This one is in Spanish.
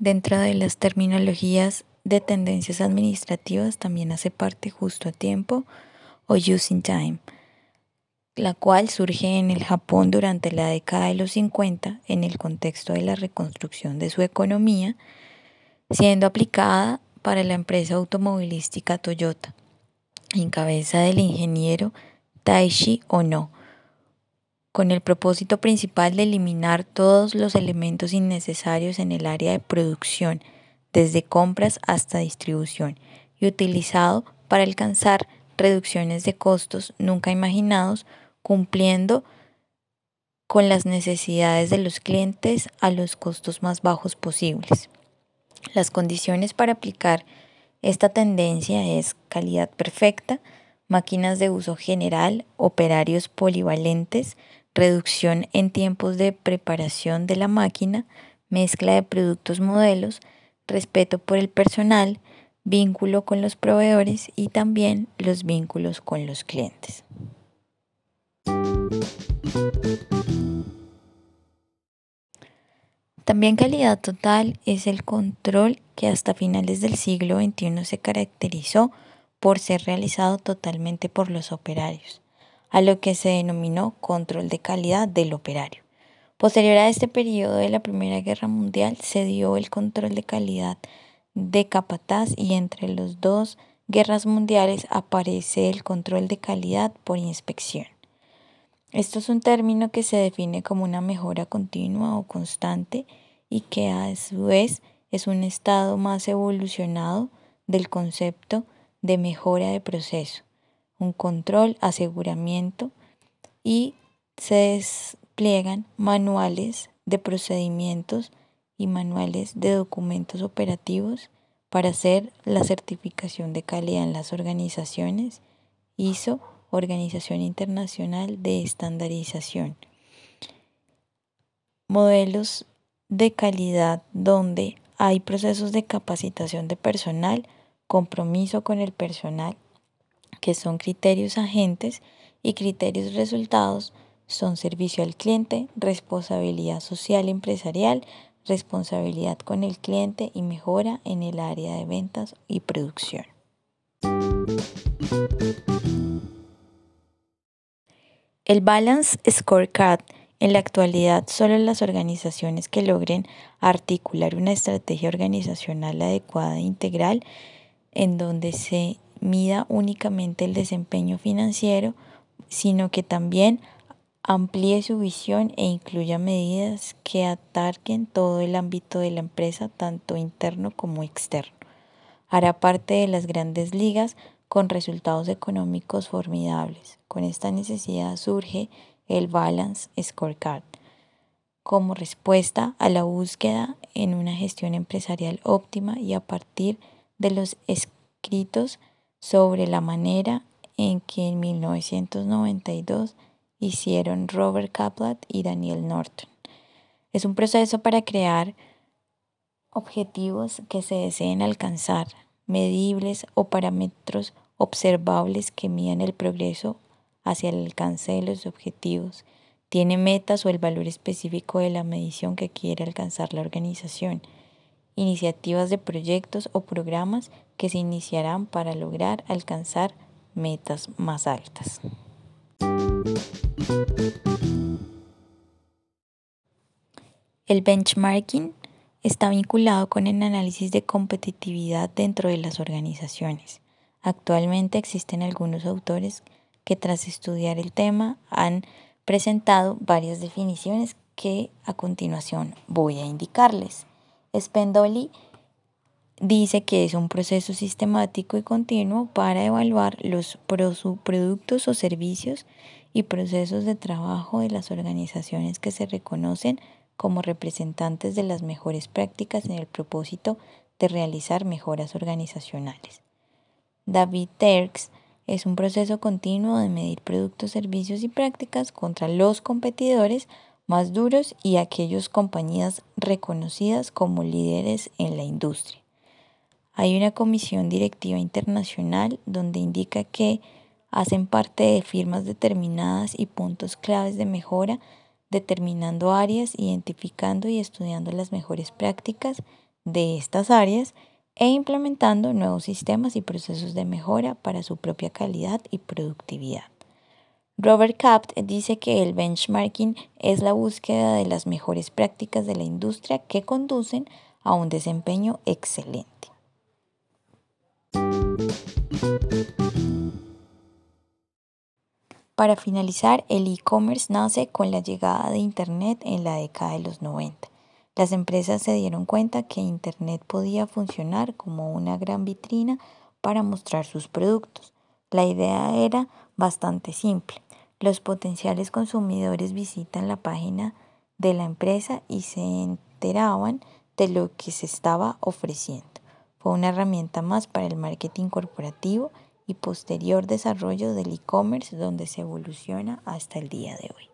Dentro de las terminologías de tendencias administrativas también hace parte justo a tiempo o using time, la cual surge en el Japón durante la década de los 50 en el contexto de la reconstrucción de su economía, siendo aplicada para la empresa automovilística Toyota, en cabeza del ingeniero Taishi Ono, con el propósito principal de eliminar todos los elementos innecesarios en el área de producción, desde compras hasta distribución, y utilizado para alcanzar reducciones de costos nunca imaginados, cumpliendo con las necesidades de los clientes a los costos más bajos posibles. Las condiciones para aplicar esta tendencia es calidad perfecta, máquinas de uso general, operarios polivalentes, reducción en tiempos de preparación de la máquina, mezcla de productos modelos, respeto por el personal, vínculo con los proveedores y también los vínculos con los clientes. También calidad total es el control que hasta finales del siglo XXI se caracterizó por ser realizado totalmente por los operarios, a lo que se denominó control de calidad del operario. Posterior a este periodo de la Primera Guerra Mundial se dio el control de calidad de capataz y entre las dos guerras mundiales aparece el control de calidad por inspección. Esto es un término que se define como una mejora continua o constante y que a su vez es un estado más evolucionado del concepto de mejora de proceso, un control, aseguramiento y se despliegan manuales de procedimientos y manuales de documentos operativos para hacer la certificación de calidad en las organizaciones ISO, Organización Internacional de Estandarización. Modelos de calidad donde hay procesos de capacitación de personal, compromiso con el personal, que son criterios agentes y criterios resultados son servicio al cliente, responsabilidad social empresarial, responsabilidad con el cliente y mejora en el área de ventas y producción. El Balance Scorecard en la actualidad solo las organizaciones que logren articular una estrategia organizacional adecuada e integral en donde se mida únicamente el desempeño financiero, sino que también amplíe su visión e incluya medidas que ataquen todo el ámbito de la empresa, tanto interno como externo. Hará parte de las grandes ligas con resultados económicos formidables. Con esta necesidad surge el Balance Scorecard como respuesta a la búsqueda en una gestión empresarial óptima y a partir de los escritos sobre la manera en que en 1992 hicieron Robert Kaplan y Daniel Norton. Es un proceso para crear objetivos que se deseen alcanzar, medibles o parámetros observables que midan el progreso hacia el alcance de los objetivos. Tiene metas o el valor específico de la medición que quiere alcanzar la organización. Iniciativas de proyectos o programas que se iniciarán para lograr alcanzar metas más altas. El benchmarking está vinculado con el análisis de competitividad dentro de las organizaciones. Actualmente existen algunos autores que tras estudiar el tema han presentado varias definiciones que a continuación voy a indicarles. Spendoli dice que es un proceso sistemático y continuo para evaluar los productos o servicios y procesos de trabajo de las organizaciones que se reconocen como representantes de las mejores prácticas en el propósito de realizar mejoras organizacionales. David Terks es un proceso continuo de medir productos, servicios y prácticas contra los competidores más duros y aquellas compañías reconocidas como líderes en la industria. Hay una comisión directiva internacional donde indica que hacen parte de firmas determinadas y puntos claves de mejora, determinando áreas, identificando y estudiando las mejores prácticas de estas áreas e implementando nuevos sistemas y procesos de mejora para su propia calidad y productividad. Robert Kapt dice que el benchmarking es la búsqueda de las mejores prácticas de la industria que conducen a un desempeño excelente. Para finalizar, el e-commerce nace con la llegada de Internet en la década de los 90. Las empresas se dieron cuenta que Internet podía funcionar como una gran vitrina para mostrar sus productos. La idea era bastante simple. Los potenciales consumidores visitan la página de la empresa y se enteraban de lo que se estaba ofreciendo. Fue una herramienta más para el marketing corporativo y posterior desarrollo del e-commerce donde se evoluciona hasta el día de hoy.